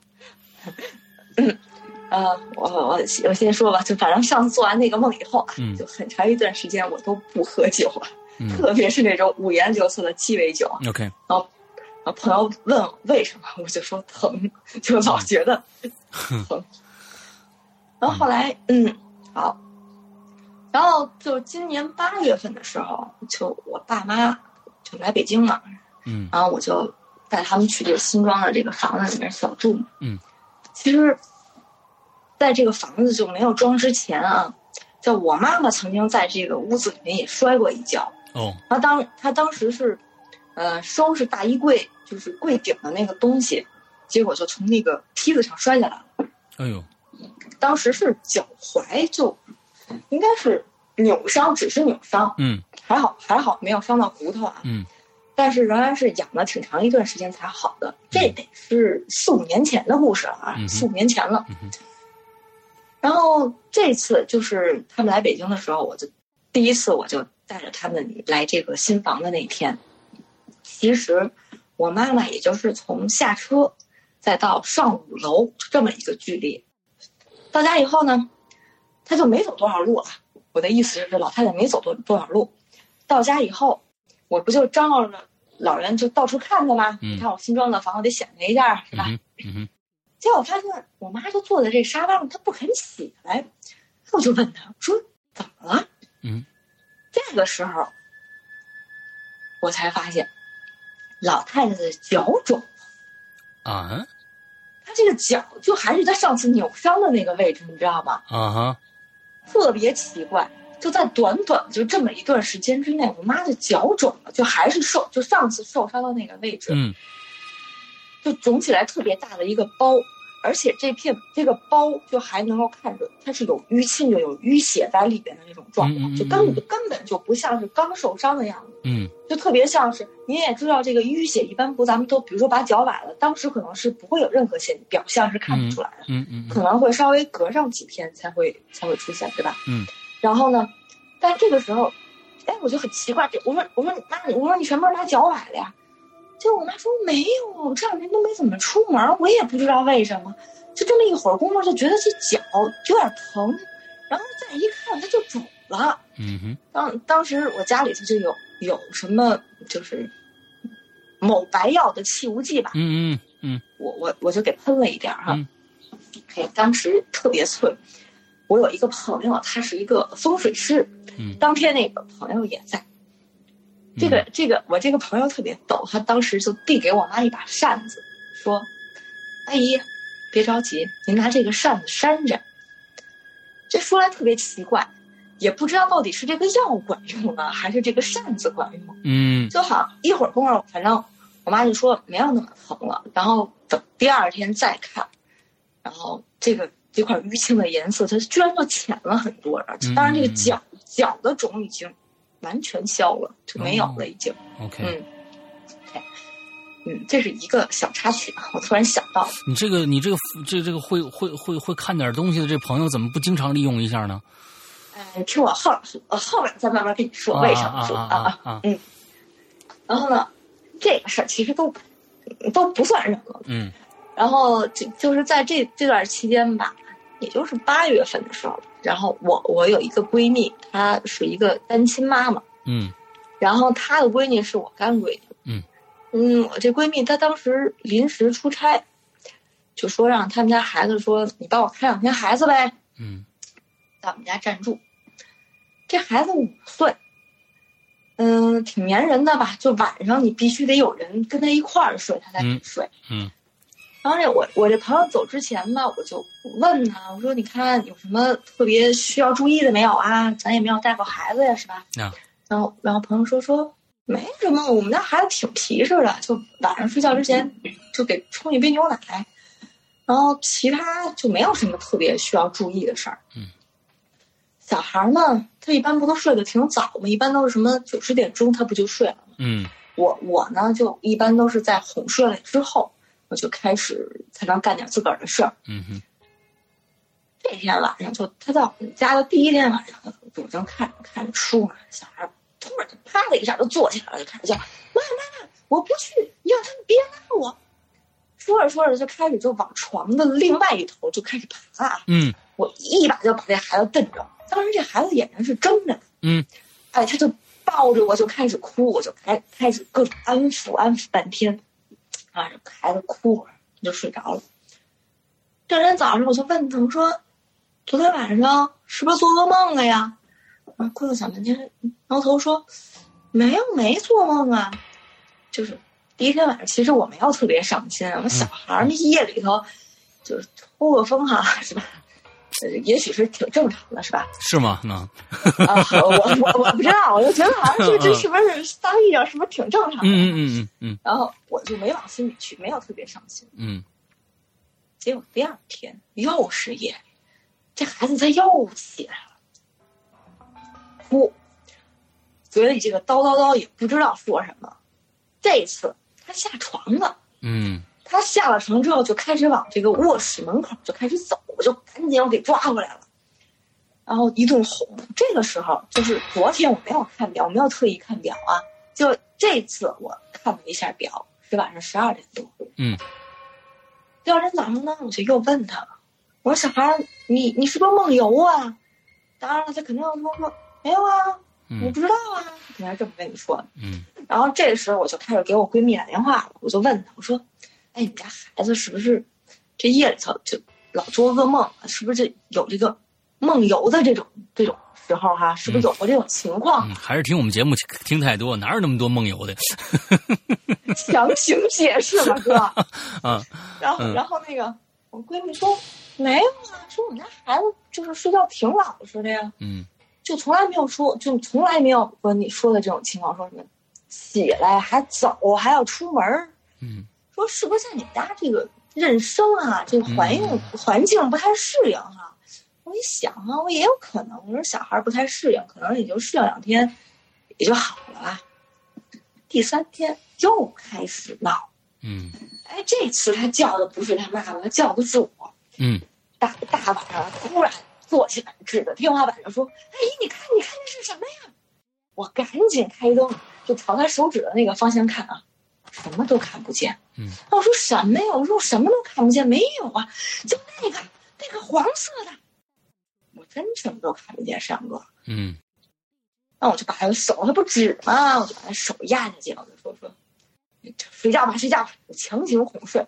[LAUGHS] 呃，我我我先说吧，就反正上次做完那个梦以后啊，嗯就很长一段时间我都不喝酒了。嗯特别是那种五颜六色的鸡尾酒。OK，然后朋友问为什么，我就说疼，就老觉得疼。然后后来，嗯，好，然后就今年八月份的时候，就我爸妈就来北京嘛，嗯然后我就带他们去这个新装的这个房子里面小住嘛。嗯，其实，在这个房子就没有装之前啊，在我妈妈曾经在这个屋子里面也摔过一跤。哦，她当她当时是，呃，收拾大衣柜就是柜顶的那个东西，结果就从那个梯子上摔下来了。哎呦，当时是脚踝就应该是扭伤，只是扭伤，嗯还好还好没有伤到骨头啊。嗯但是仍然是养了挺长一段时间才好的，这得是四五年前的故事了啊，嗯四五年前了。然后这次就是他们来北京的时候，我就第一次我就带着他们来这个新房的那天，其实我妈妈也就是从下车再到上五楼就这么一个距离，到家以后呢，她就没走多少路了。我的意思就是，这老太太没走多多少路，到家以后，我不就张罗着老人就到处看看吗？嗯你看我新装的房，我得显摆一下，是吧？结果我发现我妈就坐在这沙发上，她不肯起来，我就问她我说怎么了？嗯，这个时候我才发现老太太的脚肿了，啊？她这个脚就还是她上次扭伤的那个位置，你知道吗？啊哈，特别奇怪，就在短短就这么一段时间之内，我妈的脚肿了，就还是受就上次受伤的那个位置，嗯就肿起来特别大的一个包，而且这片这个包就还能够看着它是有淤青，就有淤血在里边的那种状况，嗯嗯嗯就根本根本就不像是刚受伤的样子，嗯就特别像是您也知道这个淤血一般不咱们都比如说把脚崴了，当时可能是不会有任何现表象是看不出来的，嗯嗯可能会稍微隔上几天才会才会出现，对吧？嗯。然后呢，但这个时候，哎，我就很奇怪，这我说我说妈，我说你什么时候把脚崴了呀？结果我妈说没有，我这两天都没怎么出门，我也不知道为什么，就这么一会儿功夫就觉得这脚有点疼，然后再一看它就肿了。嗯哼当当时我家里头就有有什么就是某白药的气雾剂吧，嗯嗯嗯我我我就给喷了一点儿哈。嗯哎，当时特别脆。我有一个朋友，他是一个风水师，嗯当天那个朋友也在。这个这个，我这个朋友特别逗，他当时就递给我妈一把扇子，说：“阿姨，别着急，您拿这个扇子扇着。”这说来特别奇怪，也不知道到底是这个药管用呢，还是这个扇子管用。嗯就好像一会儿功夫，反正我妈就说没有那么疼了，然后等第二天再看，然后这个这块淤青的颜色，它居然就浅了很多了。嗯当然，这个脚脚的肿已经完全消了，就没有了，已经。，OK，嗯嗯，这是一个小插曲啊，我突然想到，你这个你这个这这个会会会会看点东西的这朋友怎么不经常利用一下呢？哎，听我后呃后面再慢慢跟你说为什么说啊啊啊啊！然后呢，这个事儿其实都都不算什么，嗯然后就就是在这这段期间吧，也就是八月份的时候，然后我我有一个闺蜜，她是一个单亲妈妈，嗯然后她的闺女是我干闺女，嗯嗯，我这闺蜜她当时临时出差，就说让他们家孩子说你帮我看两天孩子呗，嗯在我们家暂住。这孩子五岁，嗯，挺粘人的吧？就晚上你必须得有人跟他一块儿睡，他才肯睡。嗯然后这我我这朋友走之前吧，我就问他，我说你看有什么特别需要注意的没有啊？咱也没有带过孩子呀，是吧？啊然后然后朋友说说没什么，我们家孩子挺皮实的，就晚上睡觉之前就给冲一杯牛奶，然后其他就没有什么特别需要注意的事儿。嗯，小孩儿呢，他一般不都睡得挺早吗？一般都是什么九十点钟他不就睡了吗？嗯我我呢，就一般都是在哄睡了之后，我就开始才能干点自个儿的事儿。嗯哼这天晚上就他到我们家的第一天晚上，我正看着看着书呢，小孩突然就啪的一下就坐起来了，就开始叫妈妈，我不去，你让他们别拉我。说着说着就开始就往床的另外一头就开始爬，嗯我一把就把这孩子瞪着。当时这孩子眼睛是睁着的，嗯，哎，他就抱着我就开始哭，我就开开始各种安抚安抚半天，啊，孩子哭会儿就睡着了。第二天早上我就问他，我说：“昨天晚上是不是做噩梦了呀？”啊，哭了想半天，挠头说：“没有，没做梦啊。”就是第一天晚上，其实我没有特别上心，我们小孩儿那夜里头就是抽个风哈，是吧？呃，也许是挺正常的，是吧？[LAUGHS] 是吗？那啊，我我我不知道，我就觉得好像这 [LAUGHS] 这是不是撒意啊？是不是挺正常的？嗯嗯嗯嗯然后我就没往心里去，没有特别伤心。嗯结果第二天又是夜，这孩子他又起来了，哭，嘴里这个叨叨叨也不知道说什么。这次他下床了。嗯他下了床之后，就开始往这个卧室门口就开始走，我就赶紧我给抓回来了，然后一顿哄。这个时候就是昨天我没有看表，我没有特意看表啊，就这次我看了一下表，是晚上十二点多。嗯第二天早上呢，我就又问他了，我说小孩儿，你你是不是梦游啊？当然了，他肯定要说说没有啊，我嗯不知道啊，肯定是这么跟你说的。嗯然后这时候我就开始给我闺蜜打电话了，我就问她，我说：“哎，你们家孩子是不是这夜里头就老做噩梦？是不是这有这个梦游的这种这种时候哈、是不是有过这种情况？嗯，还是听我们节目听太多，哪有那么多梦游的？[LAUGHS] 强行解释了，哥。[LAUGHS] 啊，然后嗯然后那个我闺蜜说没有啊，说我们家孩子就是睡觉挺老实的呀，嗯就从来没有说，就从来没有和你说的这种情况，说什么起来还走还要出门儿。嗯说是不是在你们家这个人生啊，这个环境、嗯环境不太适应哈、我一想啊，我也有可能，我说小孩不太适应，可能也就适应两天，也就好了吧。第三天又开始闹，嗯哎，这次他叫的不是他妈妈，他叫的是我。嗯大大晚上突然坐起来，指着天花板上说：“阿哎，你看，你看这是什么呀？”我赶紧开灯，就朝他手指的那个方向看啊，什么都看不见。嗯，那我说什么呀？我说我什么都看不见，没有啊，就那个那个黄色的，我真什么都看不见，上哥。嗯那我就把他的手，他不指吗？我就把他手压下去，我就说说，睡觉吧，睡觉吧，我强行哄睡。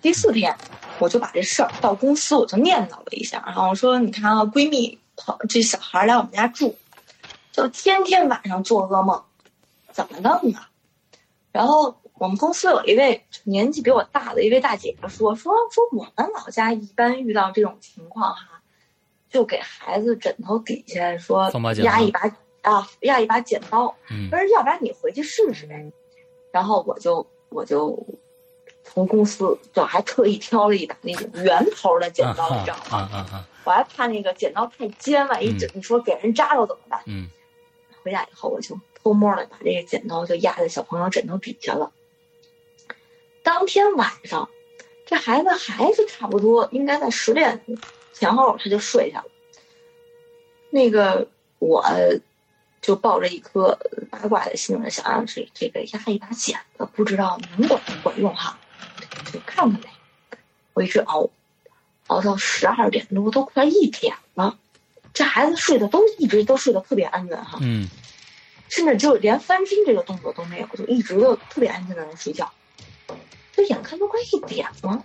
第四天，我就把这事儿到公司我就念叨了一下，然后我说，你看啊，闺蜜朋这小孩来我们家住，就天天晚上做噩梦，怎么弄啊？然后我们公司有一位年纪比我大的一位大姐姐说说说我们老家一般遇到这种情况哈，就给孩子枕头底下说压一把啊压一把剪刀，嗯他说要不然你回去试试呗。然后我就我就从公司就还特意挑了一把那种圆头的剪刀，啊你知道吗？啊啊啊！我还怕那个剪刀太尖，万一这你说给人扎着怎么办？嗯回家以后，我就偷摸的把这个剪刀就压在小朋友枕头底下了。当天晚上，这孩子还是差不多应该在十点前后他就睡下了。那个我就抱着一颗八卦的心，我想让这这个压一把剪子，不知道能管不管用哈，就看看呗。我一直熬，熬到十二点多，都快一点了。这孩子睡得都一直都睡得特别安稳哈，嗯甚至就连翻身这个动作都没有，就一直都特别安静的在那睡觉。就眼看都快一点了，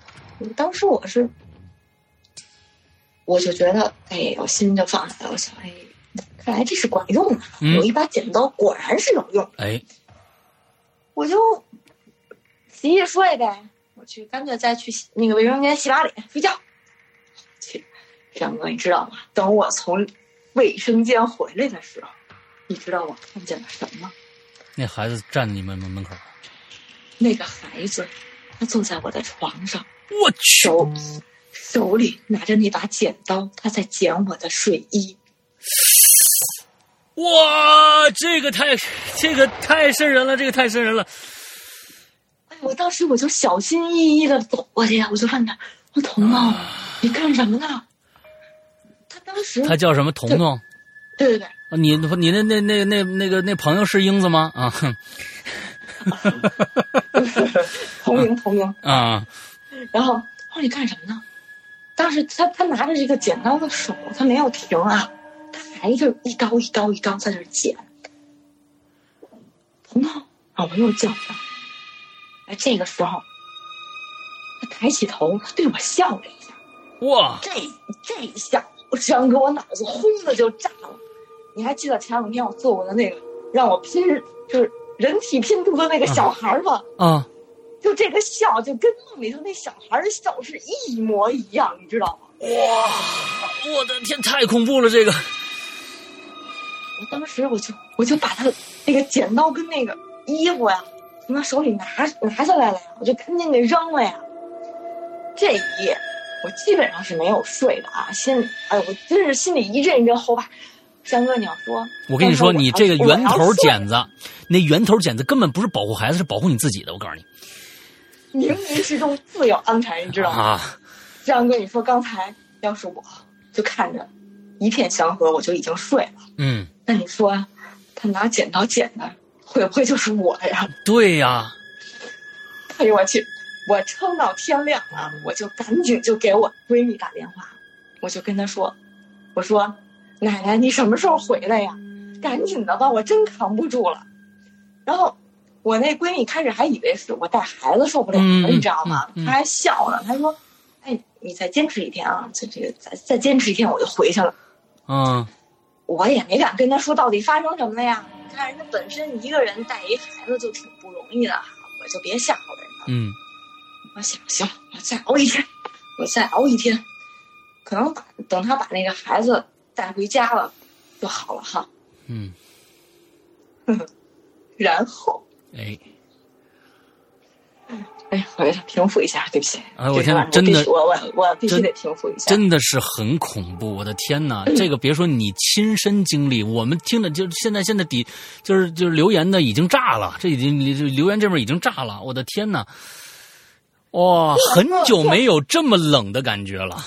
当时我是，我就觉得，哎，我心就放下来了。我想，哎，看来这是管用的，嗯有一把剪刀果然是有用。哎我就洗洗睡呗，我去干脆再去洗那个卫生间洗把脸睡觉。去，张哥，你知道吗？等我从卫生间回来的时候，你知道我看见了什么？那孩子站在你们门门口，那个孩子，他坐在我的床上，我去！手手里拿着那把剪刀，他在剪我的睡衣。哇，这个太这个太瘆人了，这个太瘆人了。哎，我当时我就小心翼翼的走过去呀，我就问他：“我彤彤，你干什么呢？”他当时，他叫什么？彤彤？对对对，啊你你那那那那那个那朋友是英子吗？啊哼同名同名。啊然后我说你干什么呢？当时他他拿着这个剪刀的手，他没有停啊，他还就一刀一刀一刀在那儿剪。彤彤，啊，我又叫他。哎，这个时候，他抬起头，他对我笑了一下。哇，这这一下，我整个我脑子轰的就炸了。你还记得前两天我做过的那个让我拼，就是人体拼图的那个小孩儿吗？啊，就这个笑，就跟梦里头那小孩儿的笑是一模一样，你知道吗？哇，我的天，太恐怖了！这个，我当时我就我就把他那个剪刀跟那个衣服呀，从他手里拿拿下来了呀，我就赶紧给扔了呀。这一夜我基本上是没有睡的啊，心里哎呦，我真是心里一阵一阵后怕。山哥，你要说，我跟你说，你这个圆头剪子，那圆头剪子根本不是保护孩子，是保护你自己的。我告诉你冥冥之中自有安排，你知道吗？啊，山哥，你说刚才要是我就看着一片祥和，我就已经睡了。嗯，那你说，他拿剪刀剪的，会不会就是我呀？对呀，哎呦我去！我撑到天亮了，我就赶紧就给我闺蜜打电话，我就跟她说：“我说，奶奶你什么时候回来呀？赶紧的吧，我真扛不住了。”然后我那闺蜜开始还以为是我带孩子受不了了，嗯你知道吗？她还笑呢，她说：“哎，你再坚持一天啊，这这个再再坚持一天我就回去了。”嗯我也没敢跟她说到底发生什么了呀。你看人家本身一个人带一孩子就挺不容易的哈，我就别吓唬人了。嗯我想行，我再熬一天，我再熬一天，可能把等他把那个孩子带回家了就好了哈。嗯，[LAUGHS] 然后，哎，哎呀，我给他平复一下，对不起。哎我天真的我我我必须得平复一下。真的是很恐怖！我的天哪，这个别说你亲身经历，我们听的就现在现在底就是就是留言的已经炸了，这已经这留言这边已经炸了，我的天哪！哇，很久没有这么冷的感觉了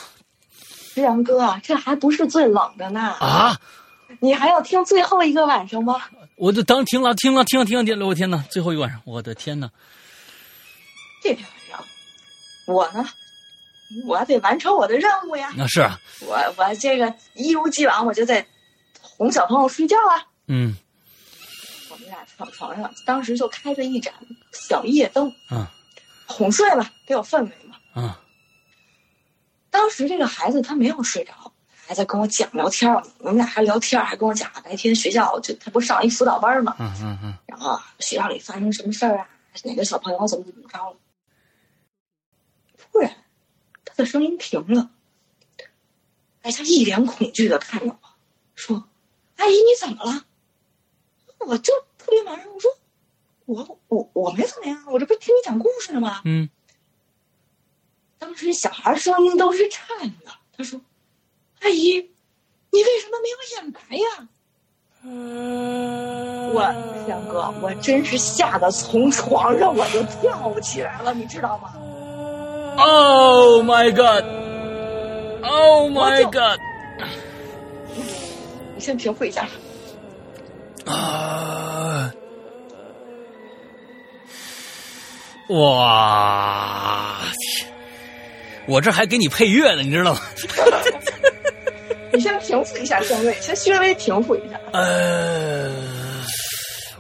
石阳哥，这还不是最冷的呢，啊！你还要听最后一个晚上吗？我就当听了听了听了听了听了，我天哪！最后一个晚上，我的天哪！这天晚上，我呢，我得完成我的任务呀。那是啊，我我这个一如既往，我就在哄小朋友睡觉啊。嗯我们俩躺床上，当时就开着一盏小夜灯，嗯哄睡了，得有氛围嘛。嗯当时这个孩子他没有睡着，还在跟我讲聊天儿，我们俩还聊天儿，还跟我讲白天学校就他不是上一辅导班嘛，嗯嗯嗯，然后学校里发生什么事儿啊，哪个小朋友怎么怎么着了。突然，他的声音停了，哎，他一脸恐惧的看着我，说：“阿姨，你怎么了？”我就特别茫然，我说：“我我我没怎么样，我这不是听你讲故事呢吗？”嗯当时小孩声音都是颤的，他说：“阿姨，你为什么没有眼白呀？”我天哥，我真是吓得从床上我就跳起来了，你知道吗？，Oh my God！Oh my [LAUGHS] 我就 God！你先平复一下。啊！哇！天，我这还给你配乐呢，你知道吗？[LAUGHS] 你先平复一下声位，先稍微平复一下。呃，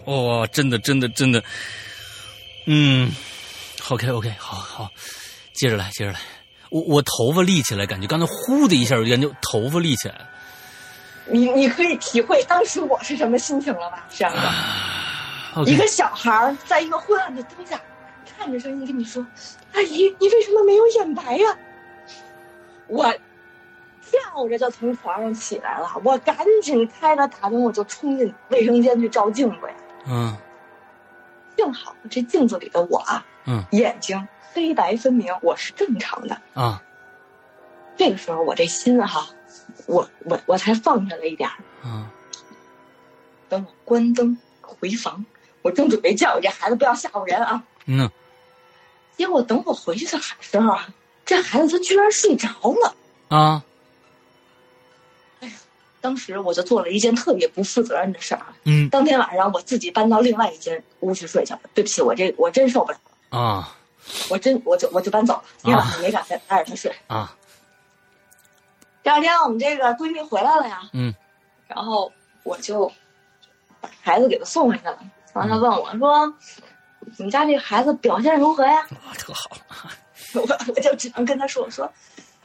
哇，真的，真的，真的，嗯，OK OK，好好，接着来，接着来。我我头发立起来，感觉刚才呼的一下，感觉头发立起来了。你你可以体会当时我是什么心情了吧，这样的。一个小孩儿在一个昏暗的灯下，看着声音跟你说：“阿姨，你为什么没有眼白呀？”我跳着就从床上起来了，我赶紧开了大灯，我就冲进卫生间去照镜子呀。嗯幸好这镜子里的我啊，嗯眼睛黑白分明，我是正常的。啊这个时候我这心哈，我我我才放下了一点儿。啊等我关灯回房，我正准备叫我这孩子不要吓唬人啊，嗯结果等我回去的时候啊，这孩子他居然睡着了。啊哎呀当时我就做了一件特别不负责任的事儿啊。嗯当天晚上我自己搬到另外一间屋去睡去了。对不起，我这我真受不了，啊我真我就我就搬走了。今天晚上没敢再挨着他睡。啊第二天我们这个闺蜜回来了呀，嗯然后我就把孩子给他送回去了。然后他问我说：“你们家这孩子表现如何呀 [LAUGHS] 哇，特好，？”我我就只能跟他说：“我说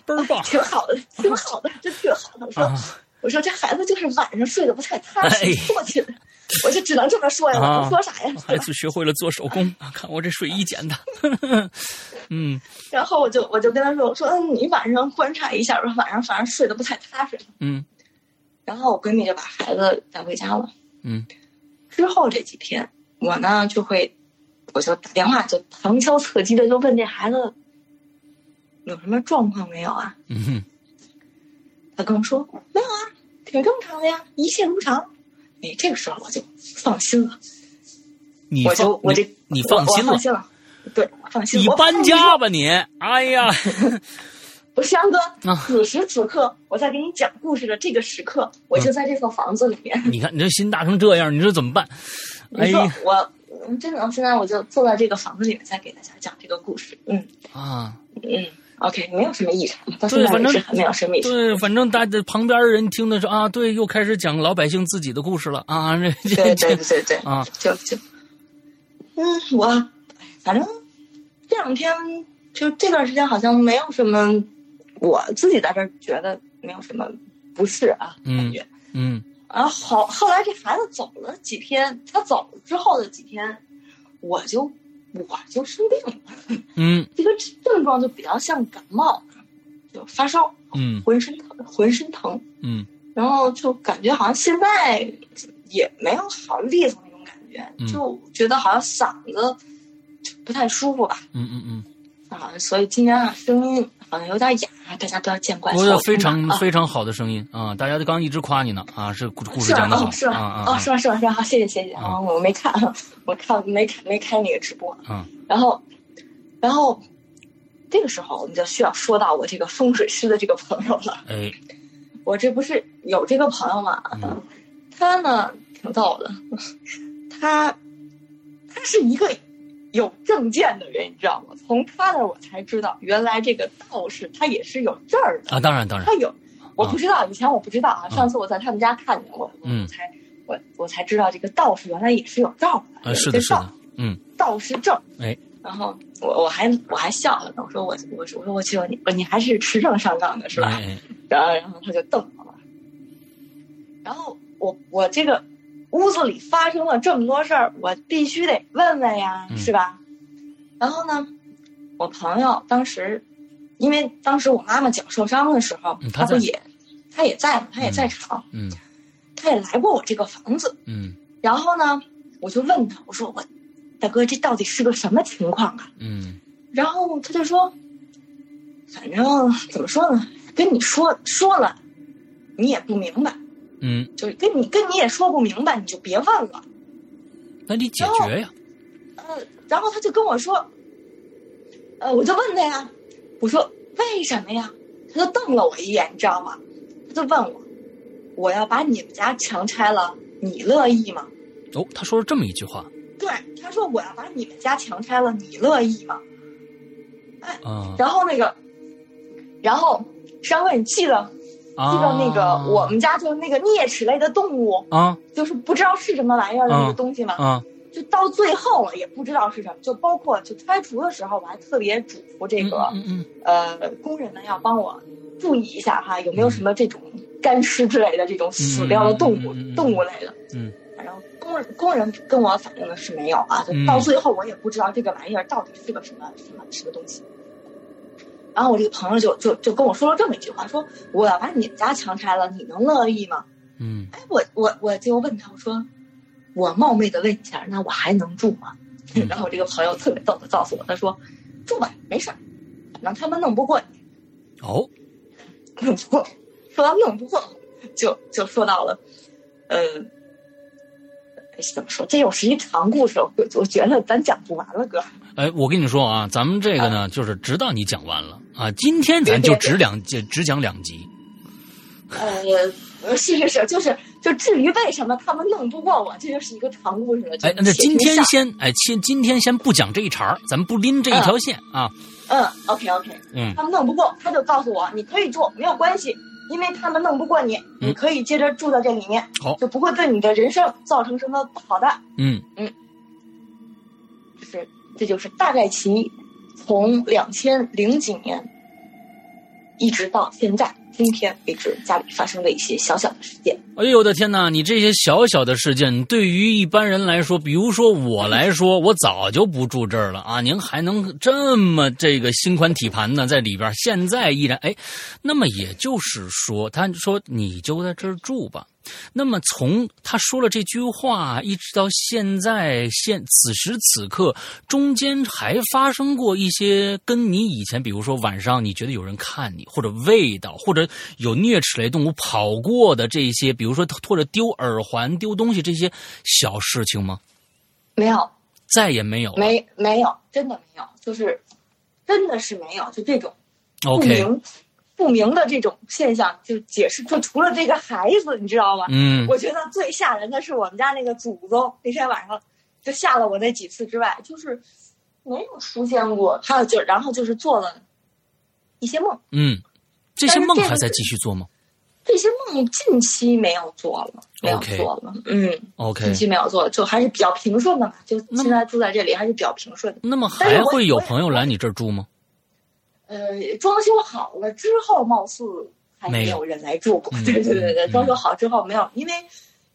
倍儿棒挺好的，挺好的，真挺好的。”我说。啊我说这孩子就是晚上睡得不太踏实哎，坐起来，我就只能这么说呀，我说啥呀？孩子学会了做手工啊，[LAUGHS] 看我这睡衣剪的，[LAUGHS] 嗯然后我就我就跟他说，我说嗯你晚上观察一下吧，晚上反正睡得不太踏实。嗯然后我闺蜜就把孩子带回家了。嗯之后这几天，我呢就会，我就打电话就旁敲侧击的就问这孩子有什么状况没有啊？嗯哼他跟我说没有啊，挺正常的呀，一切如常。哎，这个时候我就放心了。你我就我这你你放心了放，心了，对，放心。你搬家吧你，哎呀，[LAUGHS] 不是杨哥，啊此时此刻我在给你讲故事的这个时刻，我就在这套房子里面。你看你这心大成这样，你说怎么办？[LAUGHS] 哎你说呀我嗯真的，现在我就坐在这个房子里面，再给大家讲这个故事。嗯啊，嗯，OK，没有什么异常，到对反正现在为止还没有什么异常。对，反正大家旁边人听的是啊，对，又开始讲老百姓自己的故事了啊，这对对对对对，啊，就就，嗯，我哎反正这两天就这段时间好像没有什么，我自己在这儿觉得没有什么不适啊，嗯感觉。嗯然后好，后来这孩子走了几天，他走了之后的几天，我就我就生病了，嗯。[LAUGHS] 这个症状就比较像感冒，就发烧，嗯浑身疼，浑身疼，嗯。然后就感觉好像现在也没有好利索那种感觉，嗯就觉得好像嗓子不太舒服吧，嗯嗯嗯，啊，所以今天啊声音好像有点哑，大家不要见怪。我有非常啊非常好的声音啊，大家都刚一直夸你呢啊，是故故事讲的好哦是吧？啊是吧？是吧？是吧？好，谢谢谢谢啊啊！我没看，[LAUGHS] 我看没看没开那个直播。嗯然后，然后这个时候我们就需要说到我这个风水师的这个朋友了。哎我这不是有这个朋友嘛？嗯他呢挺逗的，他他是一个有证件的人，你知道吗？从他那儿我才知道，原来这个道士他也是有证儿的。啊，当然当然他有，我不知道，以前我不知道啊。上次我在他们家看见过，嗯我才我我才知道这个道士原来也是有照的，啊是的是的，嗯道士证。哎，然后我我还我还笑了，我说我我说我说我去你你还是持证上岗的是吧？然后然后他就瞪我了。然后我我这个屋子里发生了这么多事儿，我必须得问问呀，嗯是吧？然后呢，我朋友当时，因为当时我妈妈脚受伤的时候，嗯他他不也，他也在嘛，他也在场，嗯他也来过我这个房子。嗯然后呢，我就问他，我说我大哥，这到底是个什么情况啊？嗯然后他就说，反正怎么说呢，跟你说说了，你也不明白，嗯，就是跟你跟你也说不明白，你就别问了。那你解决呀，呃，然后他就跟我说，呃，我就问他呀，我说为什么呀？他就瞪了我一眼，你知道吗？他就问我，我要把你们家强拆了，你乐意吗？哦，他说了这么一句话对，他说我要把你们家强拆了，你乐意吗？啊然后那个，然后山哥，你记得记得那个啊。我们家就是那个啮齿类的动物，啊。就是不知道是什么玩意儿的那啊个东西嘛？啊。就到最后了也不知道是什么，就包括就拆除的时候，我还特别嘱咐这个、嗯嗯呃工人们要帮我注意一下哈，有没有什么这种干尸之类的这种死掉的动物、动物类的。嗯。反正工人工人跟我反映的是没有啊，到最后我也不知道这个玩意儿到底是个什么什么什么东西。然后我这个朋友就就就跟我说了这么一句话，说我要把你们家强拆了，你能乐意吗？嗯哎，我我我就问他，我说我冒昧的问一下，那我还能住吗？[LAUGHS] 嗯然后我这个朋友特别逗的告诉我，他说住吧，没事儿，反正他们弄不过你，哦弄不过，说到弄不过，就就说到了，呃，哎怎么说？这又是一长故事，我我觉得咱讲不完了，哥。哎，我跟你说啊，咱们这个呢，就是直到你讲完了啊，今天咱就只两只只讲两集，呃，是是是，就是就至于为什么他们弄不过我，这就是一个长故事了。哎，那今天先哎，今今天先不讲这一茬儿，咱们不拎这一条线啊，嗯，OK OK，嗯他们弄不过，他就告诉我你可以做，没有关系，因为他们弄不过你，你可以接着住在这里面，好。就不会对你的人生造成什么不好的。嗯。就是这就是大概其从两千零几年一直到现在今天为止家里发生的一些小小的事件。哎呦我的天哪！你这些小小的事件，对于一般人来说，比如说我来说，我早就不住这儿了啊！您还能这么这个心宽体盘呢，在里边，现在依然哎，那么也就是说，他说你就在这儿住吧。那么从他说了这句话一直到现在，现此时此刻，中间还发生过一些跟你以前，比如说晚上你觉得有人看你，或者味道，或者有啮齿类动物跑过的这些，比如说或者丢耳环、丢东西这些小事情吗？没有，再也没有。没没有，真的没有，就是真的是没有，就这种不 OK，明不明的这种现象，就解释就除了这个孩子，你知道吗？嗯我觉得最吓人的是我们家那个祖宗，那天晚上就吓了我那几次之外，就是没有出现过。还有就然后就是做了一些梦，嗯，这些梦还在继续做吗这些梦近期没有做了，没有做了，嗯，？OK，近期没有做了，就还是比较平顺的嘛。就现在住在这里还是比较平顺的。那么还会有朋友来你这儿住吗？呃，装修好了之后，貌似还没有人来住过。嗯 [LAUGHS] 对对对对，嗯装修好之后没有，因为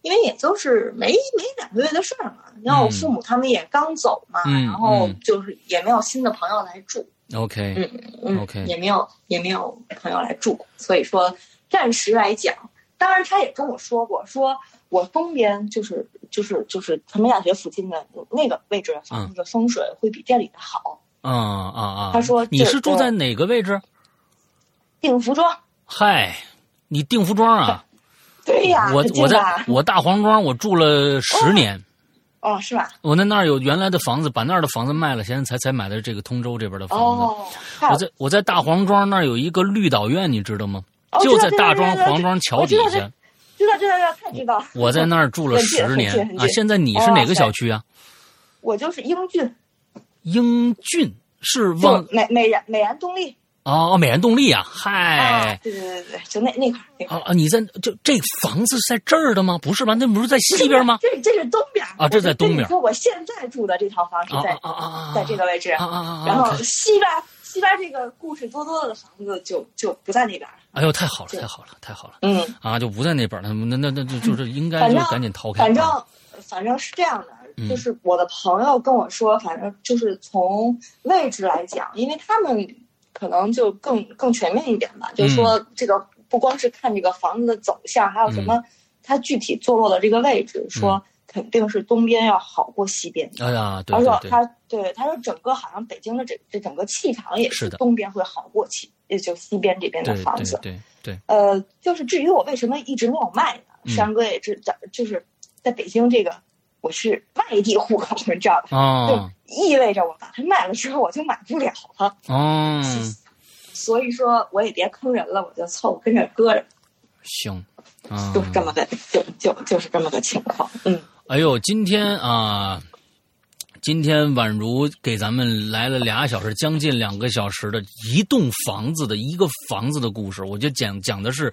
因为也就是没没两个月的事儿嘛。然后我父母他们也刚走嘛，嗯然后嗯就是也没有新的朋友来住，OK，嗯嗯 OK 也没有也没有朋友来住，所以说暂时来讲，当然他也跟我说过，说我东边就是就是就是传媒大学附近的那个位置的房子的风水会比店里的好。啊啊啊！他说你是住在哪个位置？定福庄，嗨，你定福庄啊？[LAUGHS] 对呀，我我在我大黄庄，我住了十年。哦，是吧？我在那儿有原来的房子，把那儿的房子卖了，现在才才买的这个通州这边的房子。哦，我在我在大黄庄那儿有一个绿岛苑，你知道吗？哦就在大庄黄庄桥底下知道。知道知道，太知道。我在那儿住了 [LAUGHS] 十年啊！现在你是哪个小区啊？我就是英俊，英俊是就望美美颜美颜动力。哦哦美颜动力啊！啊嗨，对对对对，就那那块儿那块儿。啊啊！你在就这房子是在这儿的吗？不是吧？那不是在西边吗？这这是东边啊这在东边说我现在住的这套房是啊在啊啊啊！在这个位置，啊啊啊！然后西边西边这个故事多多的房子就就不在那边。哎呦，太好了，太好了，太好了嗯，啊！就不在那边了，那那那就就是应该就赶紧逃开。反正啊反正是这样的，嗯就是我的朋友跟我说，反正就是从位置来讲，因为他们可能就更更全面一点吧，就是说这个不光是看这个房子的走向，还有什么它具体坐落的这个位置，说肯定是东边要好过西边。哎呀，对他说对对，他对他说整个好像北京的这这整个气场也是的东边会好过西，也就西边这边的房子对。对对，呃，就是至于我为什么一直没有卖呢？嗯山哥也知道，就是在北京这个我是外地户口，[LAUGHS] 你知道吧？哦就意味着我把它卖了之后我就买不了了，哦，[LAUGHS] 所以说我也别坑人了，我就凑合跟着搁着，行，啊，就是这么个就就就是这么个情况。嗯，哎呦，今天啊，今天宛如给咱们来了俩小时，将近两个小时的一栋房子的一个房子的故事，我就讲讲的是。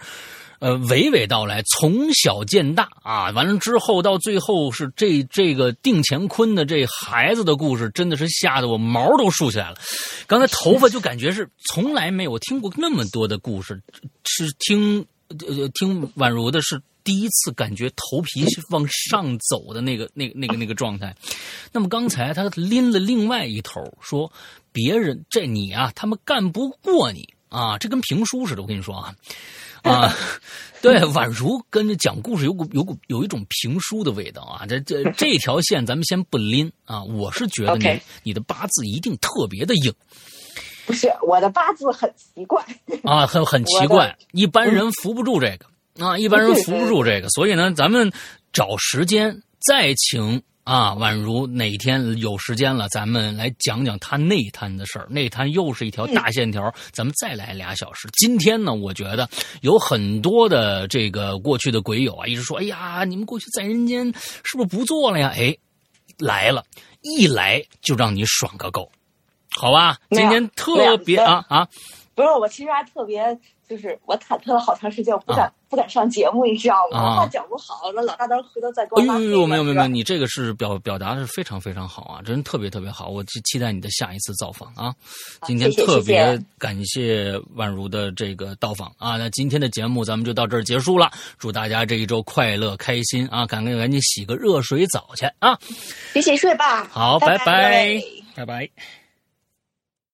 呃，娓娓道来，从小见大啊，完了之后到最后是这这个定乾坤的这孩子的故事，真的是吓得我毛都竖起来了。刚才头发就感觉是从来没有听过那么多的故事，[LAUGHS] 是听呃听宛如的是第一次感觉头皮是往上走的那个那个那个那个状态。那么刚才他拎了另外一头，说别人这你啊，他们干不过你啊，这跟评书似的。我跟你说啊。啊，对，宛如跟着讲故事有股有股有一种评书的味道啊！这这这条线咱们先不拎啊，我是觉得你你的八字一定特别的硬不是我的八字很奇怪，啊，很很奇怪，一般人扶不住这个啊，一般人扶不住这个，所以呢，咱们找时间再请啊，宛如哪天有时间了，咱们来讲讲他内滩的事儿。内滩又是一条大线条，咱们再来俩小时。今天呢，我觉得有很多的这个过去的鬼友啊，一直说，哎呀，你们过去在人间是不是不做了呀？哎，来了，一来就让你爽个够，好吧？今天特别啊啊，不是我其实还特别就是我忐忑了好长时间，我不敢、不敢上节目，你知道吗？啊我怕讲不好，那老大到时候回头再给我哎拉黑了。呦呦，没有没有没有，你这个是表表达是非常非常好啊，真特别特别好，我期期待你的下一次造访啊。今天特别感谢宛如的这个到访啊，那今天的节目咱们就到这儿结束了，祝大家这一周快乐开心啊，赶紧赶紧洗个热水澡去啊。洗洗睡吧。好，拜拜拜拜。